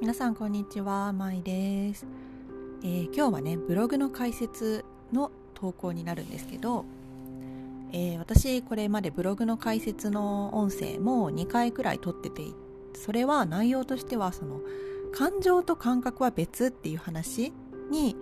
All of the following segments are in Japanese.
皆さんこんにちは、まいです、えー、今日はねブログの解説の投稿になるんですけど、えー、私これまでブログの解説の音声も2回くらい撮っててそれは内容としてはその感情と感覚は別っていう話に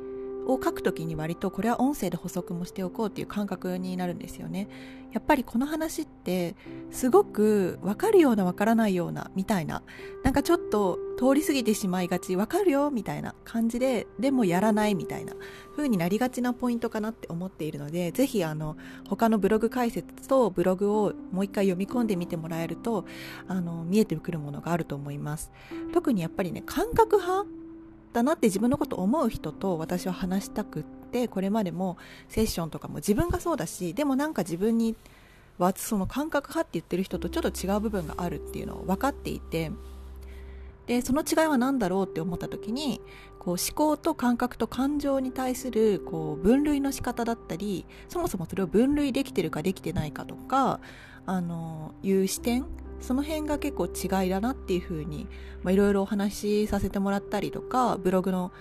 を書くときに割とこれは音声で補足もしておこうっていう感覚になるんですよね。やっぱりこの話ってすごくわかるようなわからないようなみたいななんかちょっと通り過ぎてしまいがちわかるよみたいな感じででもやらないみたいな風になりがちなポイントかなって思っているのでぜひあの他のブログ解説とブログをもう一回読み込んでみてもらえるとあの見えてくるものがあると思います特にやっぱりね感覚派だなって自分のこと思う人と私は話したくってこれまでもセッションとかも自分がそうだしでもなんか自分にはその感覚派って言ってる人とちょっと違う部分があるっていうのを分かっていてでその違いは何だろうって思った時にこう思考と感覚と感情に対するこう分類の仕方だったりそもそもそれを分類できてるかできてないかとかあのいう視点その辺が結構違いだなっていうふうにいろいろお話しさせてもらったりとかブログの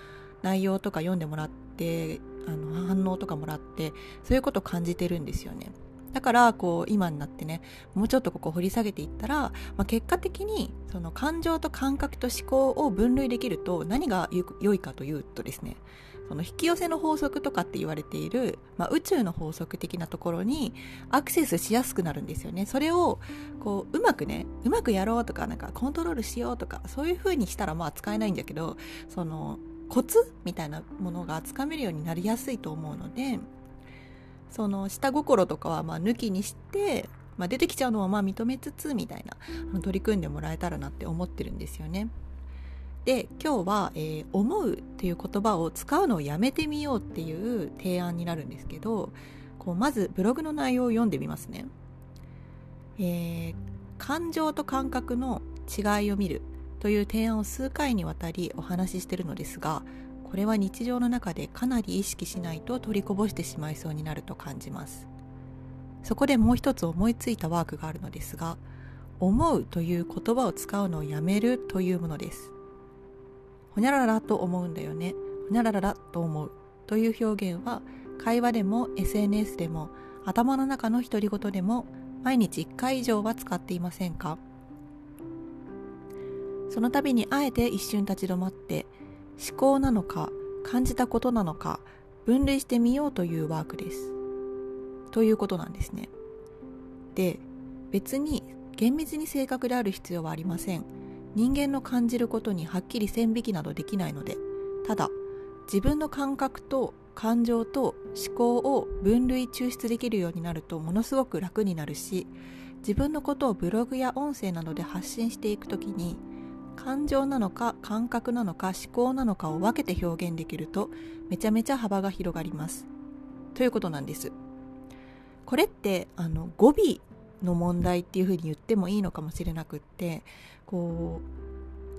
内容とか読んでもらってあの反応とかもらってそういうことを感じてるんですよね。だからこう今になってねもうちょっとここ掘り下げていったら、まあ、結果的にその感情と感覚と思考を分類できると何が良いかというとですねその引き寄せの法則とかって言われている、まあ、宇宙の法則的なところにアクセスしやすくなるんですよね。それをこううまくねうまくやろうとかなんかコントロールしようとかそういう風にしたらまあ使えないんだけどそのコツみたいなものがつかめるようになりやすいと思うのでその下心とかはま抜きにして、まあ、出てきちゃうのはまあ認めつつみたいな取り組んでもらえたらなって思ってるんですよね。で今日は、えー、思うっていう言葉を使うのをやめてみようっていう提案になるんですけどこうまずブログの内容を読んでみますね。えー、感情と感覚の違いを見るという提案を数回にわたりお話ししてるのですがこれは日常の中でかなり意識しないと取りこぼしてしまいそうになると感じますそこでもう一つ思いついたワークがあるのですが思うという言葉を使うのをやめるというものですほにゃららと思うんだよねほにゃららと思うという表現は会話でも SNS でも頭の中の独り言でも毎日1回以上は使っていませんか？その度にあえて一瞬立ち止まって思考なのか感じたことなのか分類してみようというワークです。ということなんですね。で別に厳密に正確である必要はありません。人間の感じることにはっきり線引きなどできないのでただ自分の感覚と感情と思考を分類抽出できるようになるとものすごく楽になるし自分のことをブログや音声などで発信していく時に感情なのか感覚なのか思考なのかを分けて表現できるとめちゃめちゃ幅が広がります。ということなんです。これってあの語尾の問題っていうふうに言ってもいいのかもしれなくってこ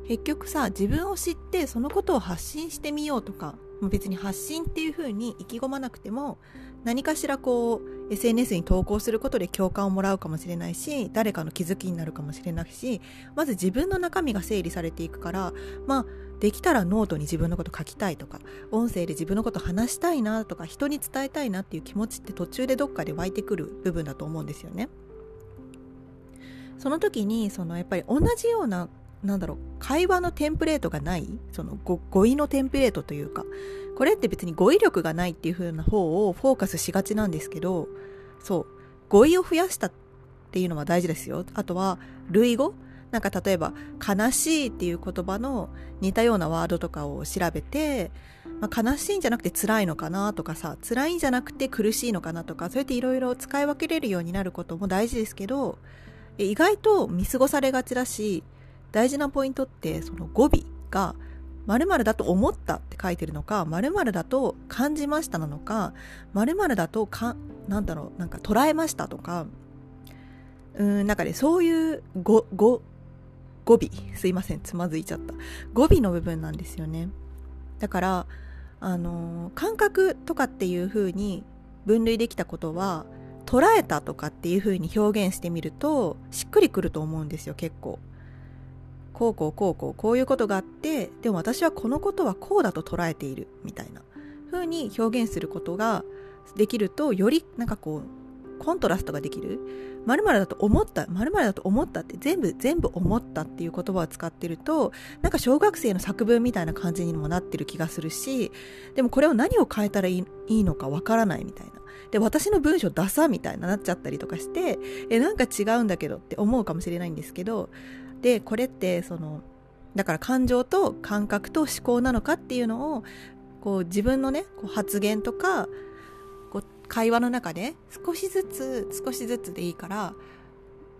う結局さ自分を知ってそのことを発信してみようとか別に発信っていうふうに意気込まなくても何かしらこう SNS に投稿することで共感をもらうかもしれないし誰かの気づきになるかもしれないしまず自分の中身が整理されていくからまあできたらノートに自分のこと書きたいとか音声で自分のこと話したいなとか人に伝えたいなっていう気持ちって途中でどっかで湧いてくる部分だと思うんですよね。その時にそのやっぱり同じようななんだろう会話のテンプレートがないその語彙のテンプレートというかこれって別に語彙力がないっていう風な方をフォーカスしがちなんですけどそう語彙を増やしたっていうのは大事ですよ。あとは類語？なんか例えば悲しいっていう言葉の似たようなワードとかを調べて、まあ、悲しいんじゃなくて辛いのかなとかさ辛いんじゃなくて苦しいのかなとかそうやっていろいろ使い分けれるようになることも大事ですけど意外と見過ごされがちだし大事なポイントってその語尾が〇〇だと思ったって書いてるのか〇〇だと感じましたなのか〇〇だとかなんだろうなんか捉えましたとかうんなんかねそういう語語語尾すいませんつまずいちゃった。語尾の部分なんですよね。だからあの感覚とかっていう風に分類できたことは捉えたとかっていう風に表現してみるとしっくりくると思うんですよ結構。こうこうこうこうこういうことがあってでも私はこのことはこうだと捉えているみたいな風に表現することができるとよりなんかこうコントラストができる？〇〇だと思った〇〇だと思ったって全部全部思ったっていう言葉を使ってるとなんか小学生の作文みたいな感じにもなってる気がするしでもこれを何を変えたらいいのかわからないみたいな。で私の文章ダサみたいななっちゃったりとかしてえなんか違うんだけどって思うかもしれないんですけどでこれってそのだから感情と感覚と思考なのかっていうのをこう自分のねこう発言とか会話の中で少しずつ少しずつでいいから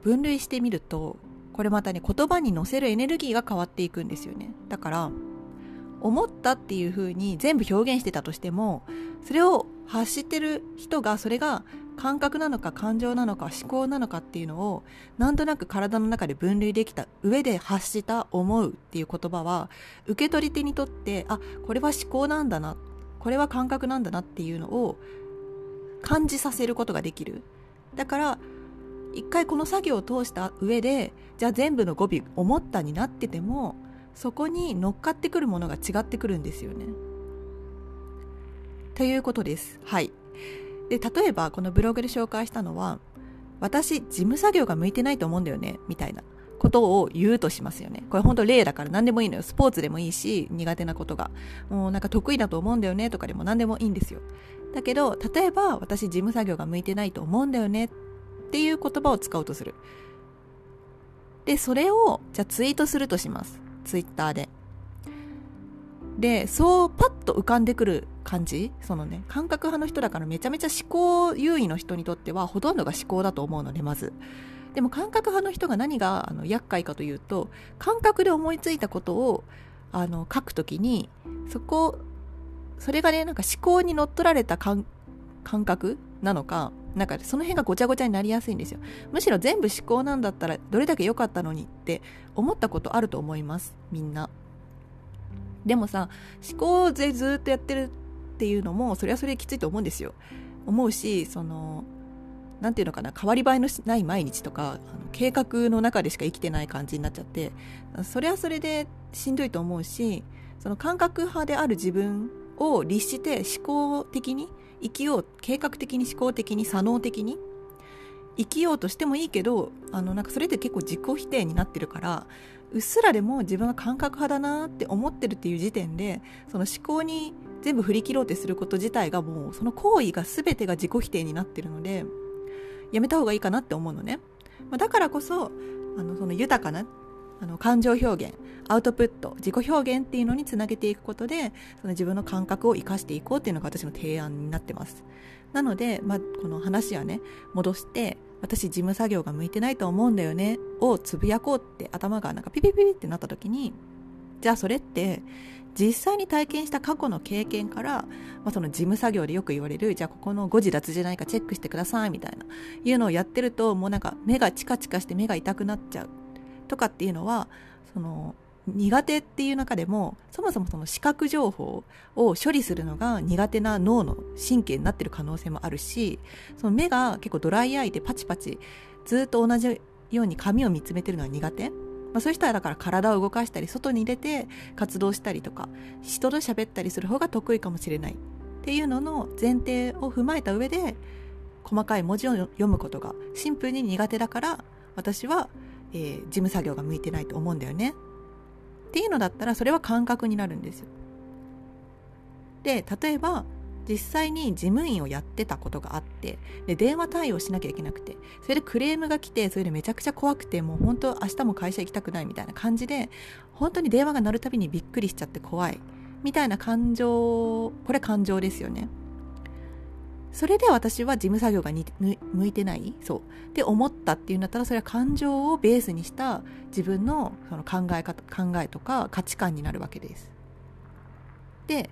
分類してみるとこれまたね言葉に乗せるエネルギーが変わっていくんですよね。だから思ったっていう風に全部表現してたとしてもそれを発してる人がそれが感覚なのか感情なのか思考なのかっていうのをなんとなく体の中で分類できた上で発した思うっていう言葉は受け取り手にとってあこれは思考なんだなこれは感覚なんだなっていうのを感じさせることができるだから一回この作業を通した上でじゃあ全部の語尾「思った」になっててもそこに乗っかってくるものが違ってくるんですよね。ということです。はい。で、例えばこのブログで紹介したのは、私、事務作業が向いてないと思うんだよね、みたいなことを言うとしますよね。これ本当例だから何でもいいのよ。スポーツでもいいし、苦手なことが。もうなんか得意だと思うんだよね、とかでも何でもいいんですよ。だけど、例えば私、事務作業が向いてないと思うんだよね、っていう言葉を使おうとする。で、それを、じゃあツイートするとします。ツイッターで。で、そうパッと浮かんでくる感じ？そのね、感覚派の人だからめちゃめちゃ思考優位の人にとってはほとんどが思考だと思うので、まず。でも感覚派の人が何があの厄介かというと、感覚で思いついたことをあの書くときに、そこ、それがね、なんか思考に乗っ取られた感感覚なのか、なんかその辺がごちゃごちゃになりやすいんですよ。むしろ全部思考なんだったらどれだけ良かったのにって思ったことあると思います。みんな。でもさ、思考でずっとやってるっていうのも、それはそれきついと思うんですよ。思うし、その、なんていうのかな、変わり映えのない毎日とか、計画の中でしか生きてない感じになっちゃって、それはそれでしんどいと思うし、その感覚派である自分を律して思考的に生きよう計画的に思考的に左脳的に生きようとしてもいいけどあのなんかそれって結構自己否定になってるからうっすらでも自分が感覚派だなって思ってるっていう時点でその思考に全部振り切ろうってすること自体がもうその行為が全てが自己否定になってるのでやめた方がいいかなって思うのね、ま、だからこそあのその豊かなあの感情表現アウトプット自己表現っていうのにつなげていくことでその自分の感覚を生かしていこうっていうのが私の提案になってます。なので、まあ、この話はね戻して私事務作業が向いてないと思うんだよねをつぶやこうって頭がなんかピピピピってなった時にじゃあそれって実際に体験した過去の経験から、まあ、その事務作業でよく言われるじゃあここの誤字脱字じゃないかチェックしてくださいみたいないうのをやってるともうなんか目がチカチカして目が痛くなっちゃう。とかっていうのはその苦手っていう中でもそもそもその視覚情報を処理するのが苦手な脳の神経になってる可能性もあるしその目が結構ドライアイでパチパチずっと同じように紙を見つめてるのは苦手、まあ、そういう人はだから体を動かしたり外に出て活動したりとか人と喋ったりする方が得意かもしれないっていうのの前提を踏まえた上で細かい文字を読むことがシンプルに苦手だから私はえー、事務作業が向いてないと思うんだよね。っていうのだったらそれは感覚になるんですよ。で例えば実際に事務員をやってたことがあってで電話対応しなきゃいけなくてそれでクレームが来てそれでめちゃくちゃ怖くてもう本当明日も会社行きたくないみたいな感じで本当に電話が鳴るたびにびっくりしちゃって怖いみたいな感情これ感情ですよね。それで私は事務作業が向いてないそうって思ったっていうんだったらそれは感情をベースにした自分のその考え方考えとか価値観になるわけです。で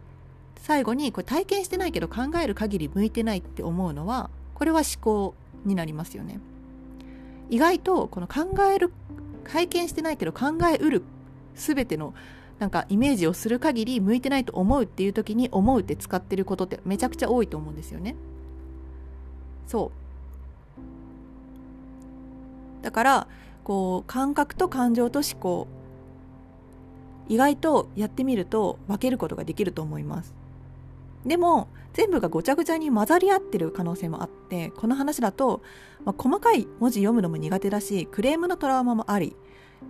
最後にこれ体験してないけど考える限り向いてないって思うのはこれは思考になりますよね。意外とこの考える体験してないけど考えうる全てのなんかイメージをする限り向いてないと思うっていう時に思うって使ってることってめちゃくちゃ多いと思うんですよね。そうだからこう感覚と感情と思考意外とやってみると分けることができると思いますでも全部がごちゃごちゃに混ざり合ってる可能性もあってこの話だと、まあ、細かい文字読むのも苦手だしクレームのトラウマもあり。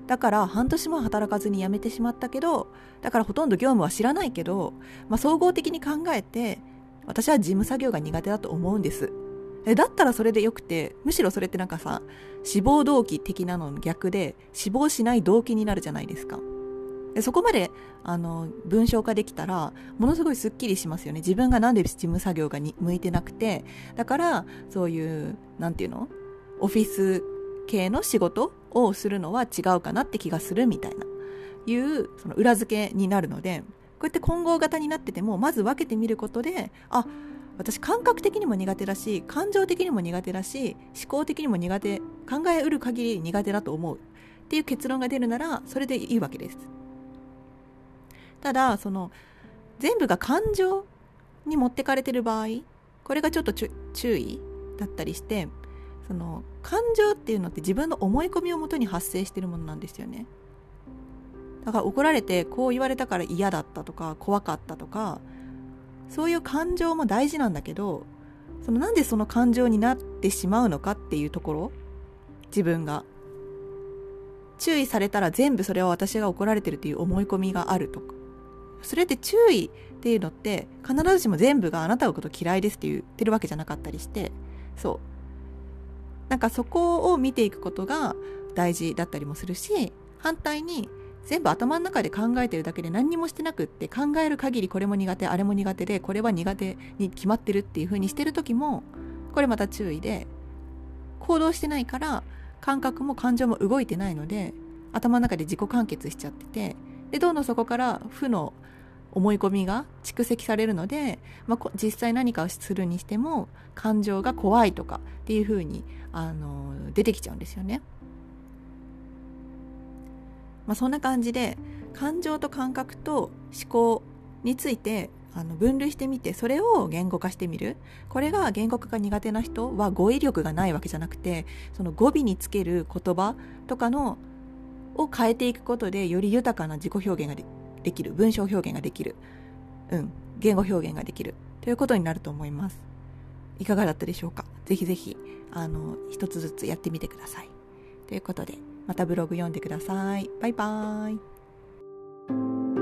だから半年も働かずに辞めてしまったけどだからほとんど業務は知らないけど、まあ、総合的に考えて私は事務作業が苦手だと思うんです。えだったらそれでよくてむしろそれってなんかさ志望動機的なのの逆で志望しない動機になるじゃないですか。でそこまであの文章化できたらものすごいすっきりしますよね。自分がなんで事務作業がに向いてなくて。だからそういうなんていうの？オフィス系の仕事をするのは違うかなって気がするみたいな。いうその裏付けになるので。こうやって混合型になっててもまず分けてみることであ私感覚的にも苦手だし感情的にも苦手だし思考的にも苦手考えうる限り苦手だと思う。っていう結論が出るならそれでいいわけです。ただその全部が感情に持ってかれてる場合これがちょっと注意だったりしてその感情っていうのって自分の思い込みをもとに発生してるものなんですよね。だから怒られてこう言われたから嫌だったとか怖かったとかそういう感情も大事なんだけどそのなんでその感情になってしまうのかっていうところ自分が。注意されたら全部それは私が怒られてるっていう思い込みがあるとか。それって注意っていうのって必ずしも全部があなたのこと嫌いですって言ってるわけじゃなかったりしてそう。なんかそこを見ていくことが大事だったりもするし反対に全部頭の中で考えてるだけで何にもしてなくって考える限りこれも苦手あれも苦手でこれは苦手に決まってるっていう風にしてる時もこれまた注意で行動してないから感覚も感情も動いてないので頭の中で自己完結しちゃっててでどんどんそこから負の思い込みが蓄積されるので、まあ、実際何かをするにしても感情が怖いとかっていう風にあに出てきちゃうんですよね。まあ、そんな感じで感情と感覚と思考についてあの分類してみてそれを言語化してみるこれが言語化が苦手な人は語彙力がないわけじゃなくてその語尾につける言葉とかのを変えていくことでより豊かな自己表現ができる。文章表現ができる、うん、言語表現ができる。ということになると思います。いかがだったでしょうか？ぜひぜひあの一つずつやってみてください。ということでまたブログ読んでください。バイバーイ。